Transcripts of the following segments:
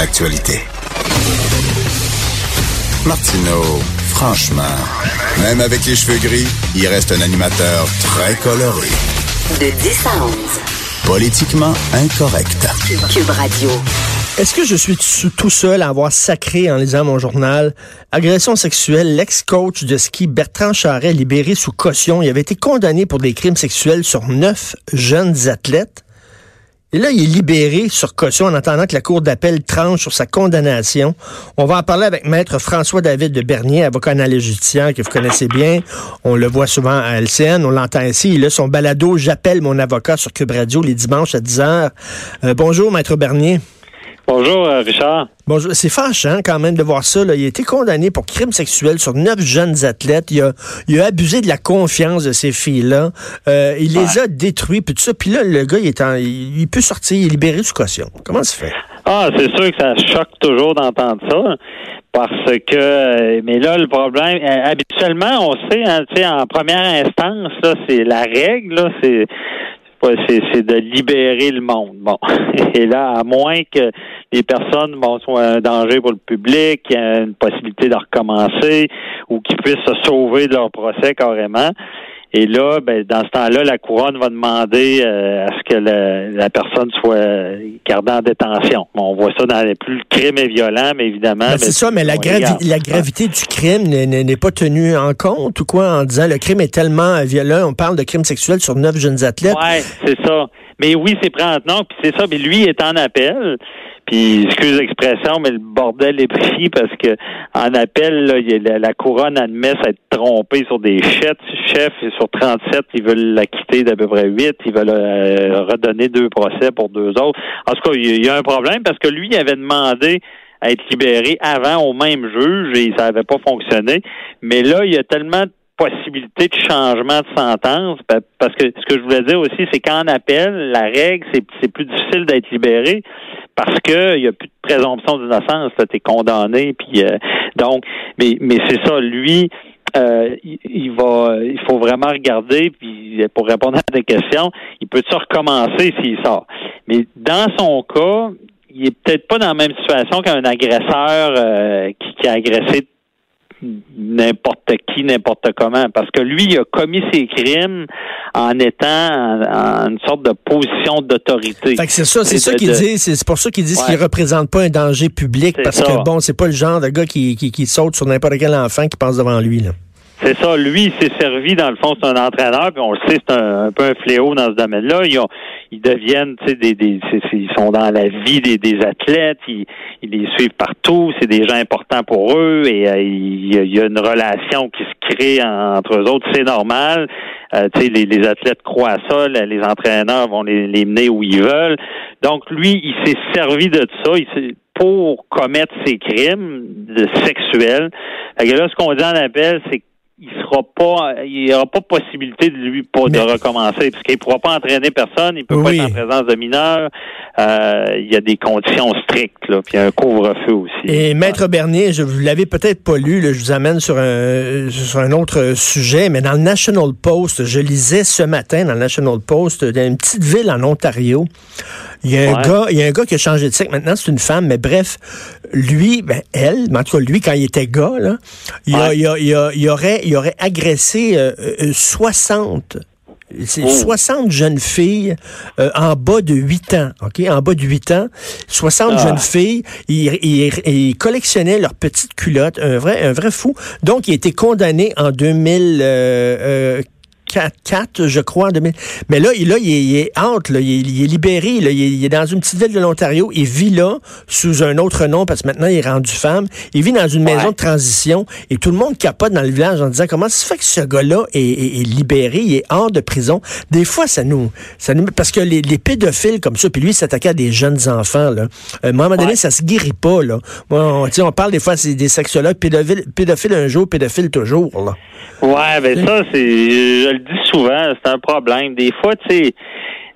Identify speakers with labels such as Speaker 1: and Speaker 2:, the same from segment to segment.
Speaker 1: l'actualité. Martineau, franchement, même avec les cheveux gris, il reste un animateur très coloré.
Speaker 2: De 10 à 11.
Speaker 1: Politiquement incorrect.
Speaker 2: Cube Radio.
Speaker 3: Est-ce que je suis tout seul à avoir sacré en lisant mon journal? Agression sexuelle l'ex-coach de ski Bertrand Charret libéré sous caution. Il avait été condamné pour des crimes sexuels sur neuf jeunes athlètes. Et là, il est libéré sur caution en attendant que la Cour d'appel tranche sur sa condamnation. On va en parler avec Maître François-David de Bernier, avocat analyste judiciaire que vous connaissez bien. On le voit souvent à LCN, on l'entend ici. Il a son balado « J'appelle mon avocat » sur Cube Radio les dimanches à 10h. Euh, bonjour, Maître Bernier.
Speaker 4: Bonjour, euh, Richard.
Speaker 3: Bonjour. C'est fâchant quand même de voir ça. Il a été condamné pour crime sexuel sur neuf jeunes athlètes. Il a, il a abusé de la confiance de ces filles-là. Euh, il les a détruits, puis tout ça. Puis là, le gars, il, est en, il, peut sortir, il est libéré sous caution. Comment ça se fait?
Speaker 4: Ah, c'est sûr que ça choque toujours d'entendre ça. Parce que, euh, mais là, le problème, habituellement, on sait, hein, en première instance, c'est la règle, là, c'est de libérer le monde. Bon. Et là, à moins que les personnes bon, soient un danger pour le public, qu'il y ait une possibilité de recommencer ou qu'ils puissent se sauver de leur procès carrément, et là, ben, dans ce temps-là, la couronne va demander euh, à ce que la, personne soit gardée en détention. on voit ça dans les plus le crime est violent, mais évidemment. Ben,
Speaker 3: c'est ça, mais la, la gravité du crime n'est pas tenue en compte ou quoi en disant le crime est tellement violent. On parle de crime sexuel sur neuf jeunes athlètes.
Speaker 4: Ouais, c'est ça. Mais oui, c'est pris non, puis c'est ça. Mais lui est en appel. Puis, excuse l'expression, mais le bordel est pris parce que en appel, là, la, couronne admet s'être trompée sur des chefs. Chefs, sur 37, ils veulent la quitter d'à peu près 8. Ils veulent euh, redonner deux procès pour deux autres. En tout cas, il y, a un problème parce que lui, il avait demandé à être libéré avant au même juge et ça n'avait pas fonctionné. Mais là, il y a tellement de possibilités de changement de sentence parce que ce que je voulais dire aussi, c'est qu'en appel, la règle, c'est plus difficile d'être libéré parce que il y a plus de présomption d'innocence, tu es condamné, puis euh, donc, mais mais c'est ça, lui. Euh, il, va, il faut vraiment regarder, puis pour répondre à des questions, il peut se recommencer s'il sort. Mais dans son cas, il est peut-être pas dans la même situation qu'un agresseur euh, qui, qui, a agressé n'importe qui, n'importe comment. Parce que lui, il a commis ses crimes en étant en, une sorte de position d'autorité.
Speaker 3: c'est ça, c'est ça qu'il dit. C'est pour ça qu'il dit qu'il représente pas un danger public. Parce que bon, c'est pas le genre de gars qui, qui, qui saute sur n'importe quel enfant qui passe devant lui. Là.
Speaker 4: C'est ça. Lui, il s'est servi, dans le fond, c'est un entraîneur, puis on le sait, c'est un, peu un fléau dans ce domaine-là. Ils, ont, ils deviennent, tu sais, des, des ils sont dans la vie des, des athlètes, ils, ils, les suivent partout, c'est des gens importants pour eux, et euh, il, y a une relation qui se crée entre eux autres, c'est normal. Euh, tu sais, les, les, athlètes croient à ça, les entraîneurs vont les, les mener où ils veulent. Donc, lui, il s'est servi de ça. Il pour commettre ces crimes sexuels. Là, ce qu'on dit en appel, c'est il sera pas, il n'y aura pas possibilité de lui pas de recommencer, parce qu'il ne pourra pas entraîner personne, il peut pas être en présence de mineurs. Euh, il y a des conditions strictes, là, puis un couvre-feu aussi.
Speaker 3: Et Maître Bernier, je vous l'avez peut-être pas lu, je vous amène sur un sur un autre sujet, mais dans le National Post, je lisais ce matin dans le National Post, dans une petite ville en Ontario. Il y a un gars, il y a un gars qui a changé de sexe. Maintenant, c'est une femme, mais bref, lui, ben, elle, mais en tout cas, lui, quand il était gars, là, il, a, il, a, il, a, il aurait, il aurait agressé euh, 60 euh, c'est 60 jeunes filles euh, en bas de 8 ans, OK? En bas de 8 ans, 60 ah. jeunes filles, ils, ils, ils, collectionnaient leurs petites culottes, un vrai, un vrai fou. Donc, il a été condamné en 2000, 4, je crois, en 2000. Mais là, il, là, il, est, entre, là, il, est, libéré, là, il, est, dans une petite ville de l'Ontario. Il vit là sous un autre nom parce que maintenant, il est rendu femme. Il vit dans une maison de transition et tout le monde capote dans le village en disant comment ça se fait que ce gars-là est, libéré, il est hors de prison. Des fois, ça nous... Ça nous parce que les, pédophiles comme ça, puis lui, il s'attaquait à des jeunes enfants. Là. Euh, à un moment donné, ça se guérit pas. Là. on, on parle des fois, c'est des sexologues, pédophiles, pédophiles un jour, pédophiles toujours. Là.
Speaker 4: Ouais, ben ça, c'est dis souvent, c'est un problème. Des fois, tu sais,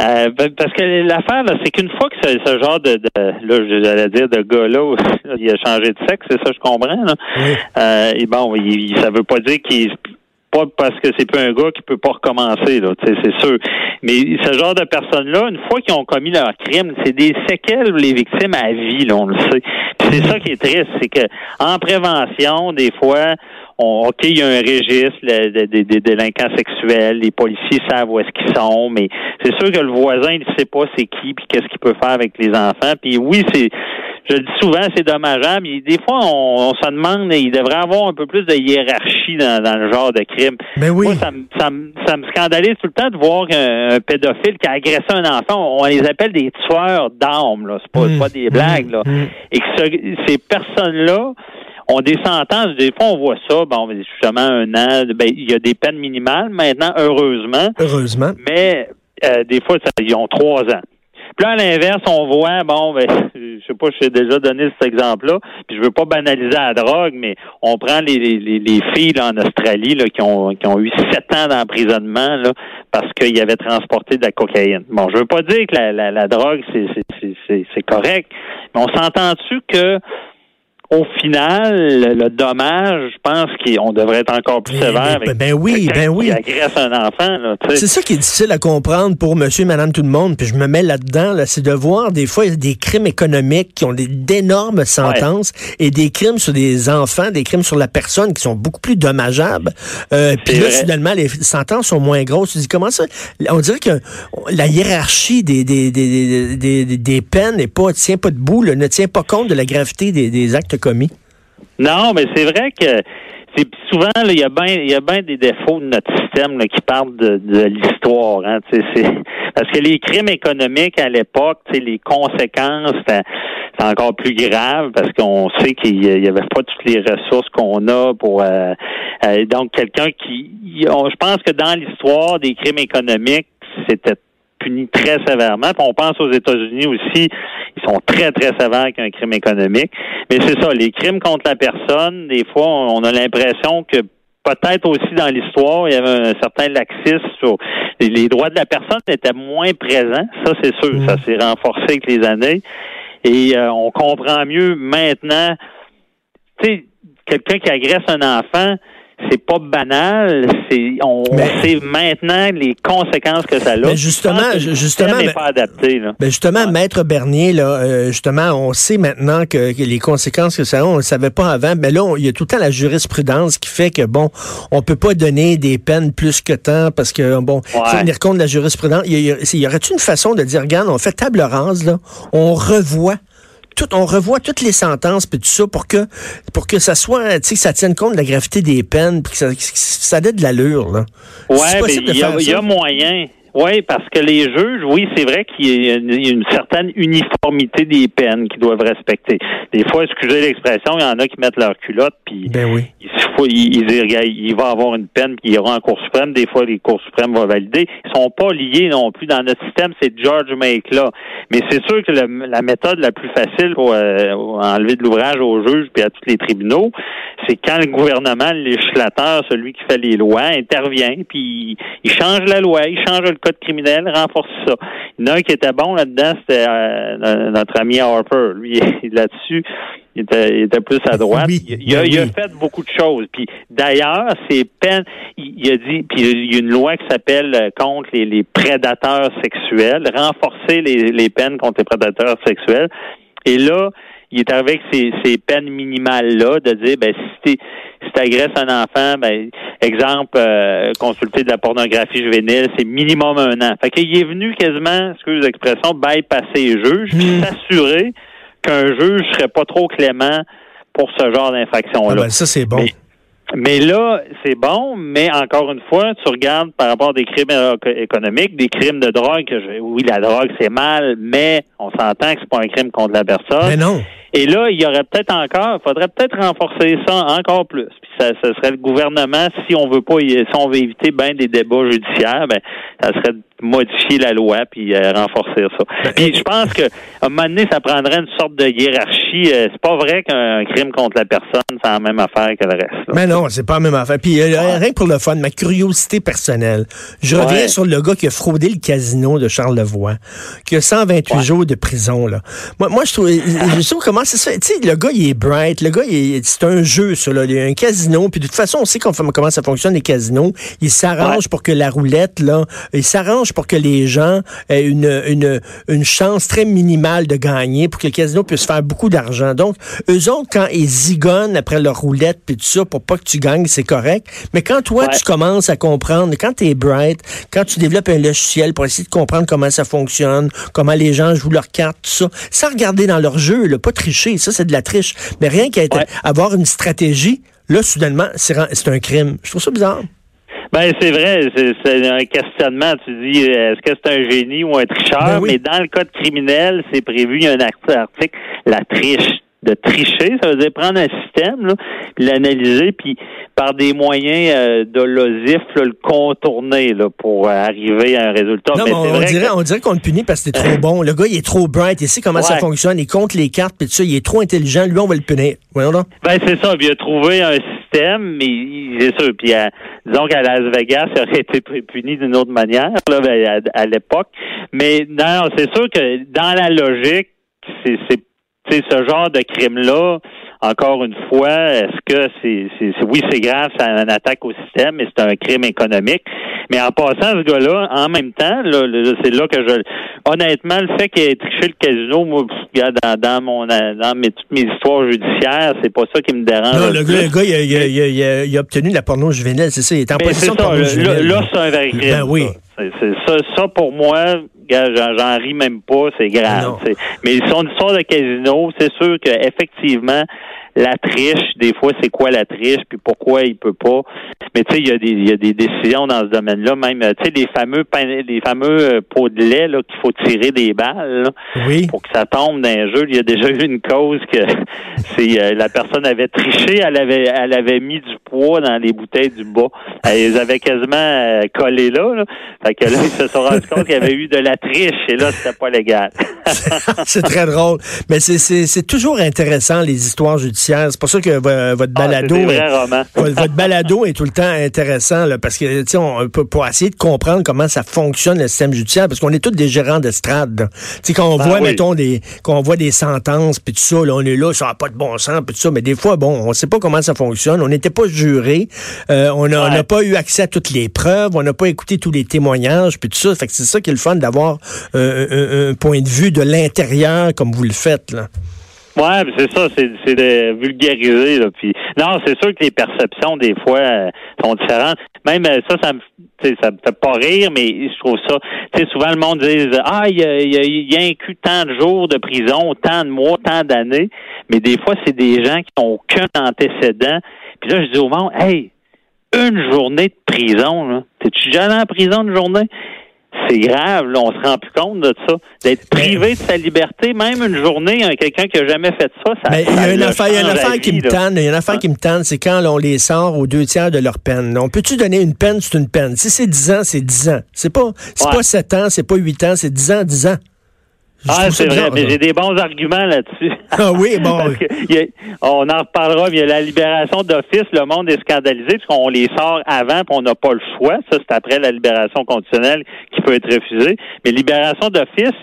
Speaker 4: euh, ben, parce que l'affaire, c'est qu'une fois que ce, genre de, de là, j'allais dire de gars-là, il a changé de sexe, c'est ça, je comprends. Là. Euh, et bon, il, ça veut pas dire qu'il pas parce que c'est plus un gars qui peut pas recommencer, là, c'est sûr. Mais ce genre de personnes-là, une fois qu'ils ont commis leur crime, c'est des séquelles les victimes à vie, là, on le sait. c'est ça qui est triste, c'est que en prévention, des fois, on, OK, il y a un registre des délinquants sexuels, les policiers savent où est-ce qu'ils sont, mais c'est sûr que le voisin, il sait pas c'est qui, puis qu'est-ce qu'il peut faire avec les enfants. Puis oui, c'est je le dis souvent, c'est dommageable. des fois, on, se demande, il devrait avoir un peu plus de hiérarchie dans, le genre de crime.
Speaker 3: Mais oui.
Speaker 4: Moi, ça, me, ça, me scandalise tout le temps de voir un, pédophile qui a agressé un enfant. On, les appelle des tueurs d'âmes, là. C'est pas, mmh. pas des blagues, là. Mmh. Mmh. Et que ces personnes-là, ont des sentences. Des fois, on voit ça. Bon, justement, un an. Ben, il y a des peines minimales maintenant, heureusement.
Speaker 3: Heureusement.
Speaker 4: Mais euh, des fois, ça, ils ont trois ans. Puis là, à l'inverse, on voit, bon, ben, je sais pas, je t'ai déjà donné cet exemple-là, puis je veux pas banaliser la drogue, mais on prend les, les, les filles en Australie là, qui, ont, qui ont eu sept ans d'emprisonnement là, parce qu'ils avaient transporté de la cocaïne. Bon, je veux pas dire que la, la, la drogue, c'est correct, mais on s'entend-tu que au final, le dommage, je pense qu'on devrait être encore plus sévère
Speaker 3: ben, ben oui, ben oui.
Speaker 4: qui agresse un enfant.
Speaker 3: C'est ça qui est difficile à comprendre pour monsieur et madame tout le monde, puis je me mets là-dedans, là, c'est de voir des fois des crimes économiques qui ont d'énormes sentences et des crimes sur des enfants, des crimes sur la personne qui sont beaucoup plus dommageables. Euh, puis là, finalement, les sentences sont moins grosses. Tu dis, comment ça? On dirait que la hiérarchie des, des, des, des, des peines n'est pas, tient pas debout, ne tient pas compte de la gravité des, des actes commis.
Speaker 4: Non, mais c'est vrai que c'est souvent il y a bien il y a bien des défauts de notre système qui parlent de, l'histoire. Hein, parce que les crimes économiques à l'époque, les conséquences, c'est encore plus grave parce qu'on sait qu'il y avait pas toutes les ressources qu'on a pour euh, euh, donc quelqu'un qui je pense que dans l'histoire des crimes économiques, c'était puni très sévèrement. on pense aux États-Unis aussi, ils sont très, très sévères avec un crime économique. Mais c'est ça, les crimes contre la personne, des fois, on a l'impression que peut-être aussi dans l'histoire, il y avait un certain laxisme sur les droits de la personne étaient moins présents. Ça, c'est sûr. Ça mm. s'est renforcé avec les années. Et euh, on comprend mieux maintenant. Tu sais, quelqu'un qui agresse un enfant, c'est pas banal. C'est on, sait maintenant les conséquences que ça a.
Speaker 3: Mais justement, justement,
Speaker 4: pas adapté. Là.
Speaker 3: Ben justement, maître Bernier, là, euh, justement, on sait maintenant que, les conséquences que ça a, on ne savait pas avant. Mais là, il y a tout le temps la jurisprudence qui fait que bon, on peut pas donner des peines plus que tant parce que bon, ouais. tenir compte de la jurisprudence. Il y, y, aurait une façon de dire, regarde, on fait table rase là, on revoit on revoit toutes les sentences puis tout ça pour que pour que ça soit, tu sais, ça tienne compte de la gravité des peines puis que ça, ça ait de l'allure là.
Speaker 4: Ouais, mais il y, a moyen. Oui, parce que les juges, oui, c'est vrai qu'il y a une certaine uniformité des peines qu'ils doivent respecter. Des fois, excusez l'expression, il y en a qui mettent leur culotte, puis
Speaker 3: ben oui.
Speaker 4: il, faut, il, il, va avoir une peine, puis il ira en Cour suprême. Des fois, les Cours suprêmes vont valider. Ils sont pas liés non plus dans notre système, c'est George Make là. Mais c'est sûr que la méthode la plus facile pour euh, enlever de l'ouvrage aux juges puis à tous les tribunaux, c'est quand le gouvernement, le législateur, celui qui fait les lois, intervient, puis il change la loi, il change le code criminel, renforce ça. Il y en a un qui était bon là-dedans, c'était euh, notre ami Harper. Lui, là-dessus, il était, plus à droite. il, a, fait beaucoup de choses. Puis d'ailleurs, ces peines, il, a dit, puis il y a une loi qui s'appelle euh, contre les, prédateurs sexuels, renforcer les, les peines contre les prédateurs sexuels. Et là, il est avec ces, ces peines minimales-là de dire, ben, si tu si agresses un enfant, ben, exemple, euh, consulter de la pornographie juvénile, c'est minimum un an. Fait qu'il est venu quasiment, excuse l'expression, bypasser les juges, puis hmm. s'assurer qu'un juge serait pas trop clément pour ce genre d'infraction-là.
Speaker 3: Ah ben, ça, c'est bon.
Speaker 4: Mais là, c'est bon, mais encore une fois, tu regardes par rapport à des crimes économiques, des crimes de drogue, que oui, la drogue, c'est mal, mais on s'entend que c'est pas un crime contre la personne.
Speaker 3: Mais non.
Speaker 4: Et là, il y aurait peut-être encore, il faudrait peut-être renforcer ça encore plus. Puis ça, ça serait le gouvernement, si on veut pas, si on veut éviter bien des débats judiciaires, ben, ça serait modifier la loi puis euh, renforcer ça.
Speaker 3: Ben,
Speaker 4: Puis je pense que à un moment donné, ça prendrait une sorte de hiérarchie. Euh, c'est pas vrai qu'un crime contre la personne, c'est la même affaire que le reste. là.
Speaker 3: Mais non, c'est pas la même affaire. Puis euh, rien que pour le fun, ma curiosité personnelle. Je reviens sur le gars qui a fraudé le casino de Charlevoix, qui a 128
Speaker 4: Ouais.
Speaker 3: jours de prison. Là. Moi, moi je trouve, je trouve comment c'est ça. Tu sais, le gars, il est bright. Le gars, c'est un jeu, ça. Là. Il y a un casino. Puis de toute façon, on sait comment ça fonctionne les casinos. Il s'arrange pour que la roulette, là, il s'arrange pour que les gens aient une, une, une chance très minimale de gagner, pour que le casino puisse faire beaucoup d'argent. Donc, eux autres, quand ils zigonnent après leur roulette, puis tout ça, pour pas que tu gagnes, c'est correct. Mais quand toi,
Speaker 4: Ouais.
Speaker 3: tu commences à comprendre, quand tu es bright, quand tu développes un logiciel pour essayer de comprendre comment ça fonctionne, comment les gens jouent leurs cartes, tout ça, sans regarder dans leur jeu, là, pas tricher, ça c'est de la triche, mais rien qu'à
Speaker 4: Ouais.
Speaker 3: avoir une stratégie, là, soudainement, c'est un crime. Je trouve ça bizarre.
Speaker 4: Ben c'est vrai, c'est un questionnement. Tu dis est-ce que c'est un génie ou un tricheur?
Speaker 3: Ben oui.
Speaker 4: Mais dans le code criminel, c'est prévu. Il y a un art- article, la triche, de tricher, ça veut dire prendre un système, là, puis l'analyser, puis par des moyens euh, dolosifs, là, le contourner là, pour euh, arriver à un résultat.
Speaker 3: Non,
Speaker 4: Mais
Speaker 3: on,
Speaker 4: c'est
Speaker 3: dirait,
Speaker 4: que-
Speaker 3: on dirait qu'on le punit parce que t'es trop bon. Le gars, il est trop bright, il sait comment ça fonctionne, il compte les cartes, puis tout ça, il est trop intelligent. Lui, on va le punir. Voyons donc.
Speaker 4: Ben c'est ça, puis il a trouvé un système, mais il- c'est sûr. Puis à- disons qu'à Las Vegas, ça aurait été pu- puni d'une autre manière là, ben, à, à l'époque. Mais non, c'est sûr que dans la logique, c'est c'est sais, ce genre de crime-là. Encore une fois, est-ce que c'est, c'est, oui, c'est grave, c'est une attaque au système, mais c'est un crime économique. Mais en passant, ce gars-là, en même temps, là, c'est là que je, honnêtement, le fait qu'il ait triché le casino, moi, dans, dans mon, dans mes, toutes mes histoires judiciaires, c'est pas ça qui me dérange.
Speaker 3: Non,
Speaker 4: le
Speaker 3: gars, le gars, il, a, il a- il a- il a- obtenu la porno juvénile, c'est ça. Il est en
Speaker 4: Mais
Speaker 3: de
Speaker 4: ça,
Speaker 3: porno
Speaker 4: là,
Speaker 3: juvénile.
Speaker 4: là, c'est un vrai crime.
Speaker 3: Ben oui.
Speaker 4: ça. Ça, ça, pour moi, j'en, ris même pas, c'est grave. Mais son histoire de casino, c'est sûr qu'effectivement, la triche, des fois, c'est quoi la triche, puis pourquoi il peut pas. Mais tu sais, il y a des il y a des décisions dans ce domaine-là, même euh, tu sais, les fameux pain- les fameux euh, pots de lait là, qu'il faut tirer des balles. là
Speaker 3: Oui.
Speaker 4: pour que ça tombe dans un jeu. Il y a déjà eu une cause que c'est euh, la personne avait triché, elle avait elle avait mis du poids dans les bouteilles du bas. Elle les avait quasiment euh, collées là, là. Fait que là, ils se sont rendus compte qu'il y avait eu de la triche et là, c'était pas légal.
Speaker 3: c'est très drôle. Mais c'est- c'est c'est toujours intéressant, les histoires judiciaires. C'est pour ça que vo- votre
Speaker 4: Ah,
Speaker 3: balado. est- votre, balado est tout le temps intéressant là, parce que tu sais pour essayer de comprendre comment ça fonctionne le système judiciaire parce qu'on est tous des gérants d'estrade. Tu sais quand on
Speaker 4: Ben
Speaker 3: voit
Speaker 4: oui.
Speaker 3: mettons des qu'on voit des sentences puis tout ça là, on est là ça n'a pas de bon sens puis tout ça mais des fois bon on sait pas comment ça fonctionne, on n'était pas juré, euh, on n'a
Speaker 4: Ouais.
Speaker 3: pas eu accès à toutes les preuves, on n'a pas écouté tous les témoignages puis tout ça, fait que c'est ça qui est le fun d'avoir euh, un, un point de vue de l'intérieur comme vous le faites là.
Speaker 4: Ouais, c'est ça, c'est, c'est de vulgariser. Là, puis non, c'est sûr que les perceptions des fois euh, sont différentes. Même euh, ça, ça me, ça me fait pas rire, mais je trouve ça. Sais, souvent le monde dit ah, il y a, y a, y a inclus tant de jours de prison, tant de mois, tant d'années. Mais des fois, c'est des gens qui n'ont aucun antécédent. Puis là, je dis au monde, hey, une journée de prison, là. T'es-tu allé en prison une journée? C'est grave, là, on se rend plus compte de ça. D'être privé de sa liberté, même une journée, hein, quelqu'un qui a jamais fait ça, ça
Speaker 3: Mais il y a une affaire, il y a une
Speaker 4: change la
Speaker 3: affaire qui me tanne, il y a une affaire qui me tanne, c'est quand là, on les sort aux deux tiers de leur peine. On peut-tu donner une peine, c'est une peine. Si c'est 10 ans, c'est 10 ans. C'est pas, c'est
Speaker 4: Ouais.
Speaker 3: pas 7 ans, c'est pas 8 ans, c'est 10 ans, 10 ans. Je
Speaker 4: Ah, c'est vrai,
Speaker 3: bizarre,
Speaker 4: mais j'ai des bons arguments là-dessus.
Speaker 3: Ah oui, bon.
Speaker 4: Parce que a- on en reparlera, mais il y a la libération d'office, le monde est scandalisé parce qu'on les sort avant puis on n'a pas le choix. Ça, c'est après la libération conditionnelle qui peut être refusée. Mais libération d'office,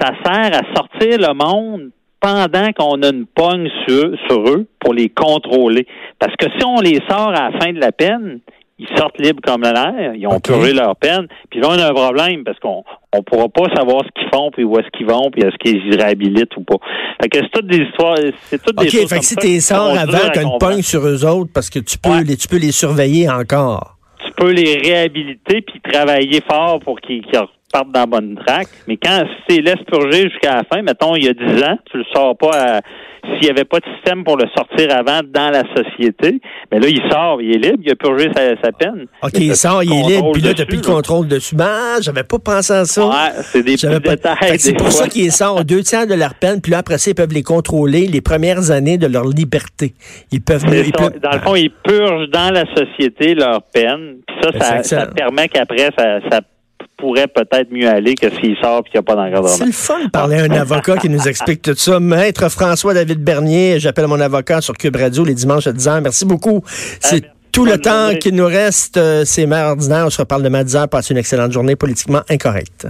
Speaker 4: ça sert à sortir le monde pendant qu'on a une pogne sur, sur eux pour les contrôler. Parce que si on les sort à la fin de la peine, ils sortent libres comme l'air, ils ont
Speaker 3: OK.
Speaker 4: purgé leur peine, puis là on a un problème parce qu'on on pourra pas savoir ce qu'ils font, puis où est-ce qu'ils vont, puis est-ce qu'ils réhabilitent ou pas. Fait que c'est toutes des histoires, c'est toutes des
Speaker 3: OK,
Speaker 4: choses
Speaker 3: fait que si t'es sort avant,
Speaker 4: à
Speaker 3: t'as une
Speaker 4: comprendre.
Speaker 3: pogne sur eux autres parce que tu peux,
Speaker 4: Ouais.
Speaker 3: les, tu peux les surveiller encore.
Speaker 4: Tu peux les réhabiliter puis travailler fort pour qu'ils qu'ils repartent dans la bonne traque. Mais quand les laisses purger jusqu'à la fin, mettons, il y a 10 ans, tu le sors pas à- s'il n'y avait pas de système pour le sortir avant dans la société, mais là, il sort, il est libre, il a purgé sa, sa peine.
Speaker 3: OK,
Speaker 4: Il
Speaker 3: sort, il est libre, puis là,
Speaker 4: dessus,
Speaker 3: plus le contrôle dessus. Ben, j'avais pas pensé à ça.
Speaker 4: Ouais, c'est des petits
Speaker 3: pas-
Speaker 4: détails.
Speaker 3: C'est pour
Speaker 4: fois.
Speaker 3: ça qu'ils sortent deux tiers de leur peine, puis là, après ça, ils peuvent les contrôler les premières années de leur liberté. Ils peuvent...
Speaker 4: C'est
Speaker 3: ils peuvent-
Speaker 4: Dans le fond, ils purgent dans la société leur peine. Puis ça,
Speaker 3: Ben, c'est
Speaker 4: ça, ça permet qu'après, ça, ça pourrait peut-être mieux aller que s'il sort et qu'il n'y a pas d'encadrement.
Speaker 3: C'est le fun de parler à un avocat qui nous explique tout ça. Maître François-David Bernier, j'appelle mon avocat sur Cube Radio les dimanches à 10h. Merci beaucoup. C'est tout le temps qu'il nous reste. Euh, c'est ordinaire. On se reparle demain à 10h. Passez une excellente journée politiquement incorrecte.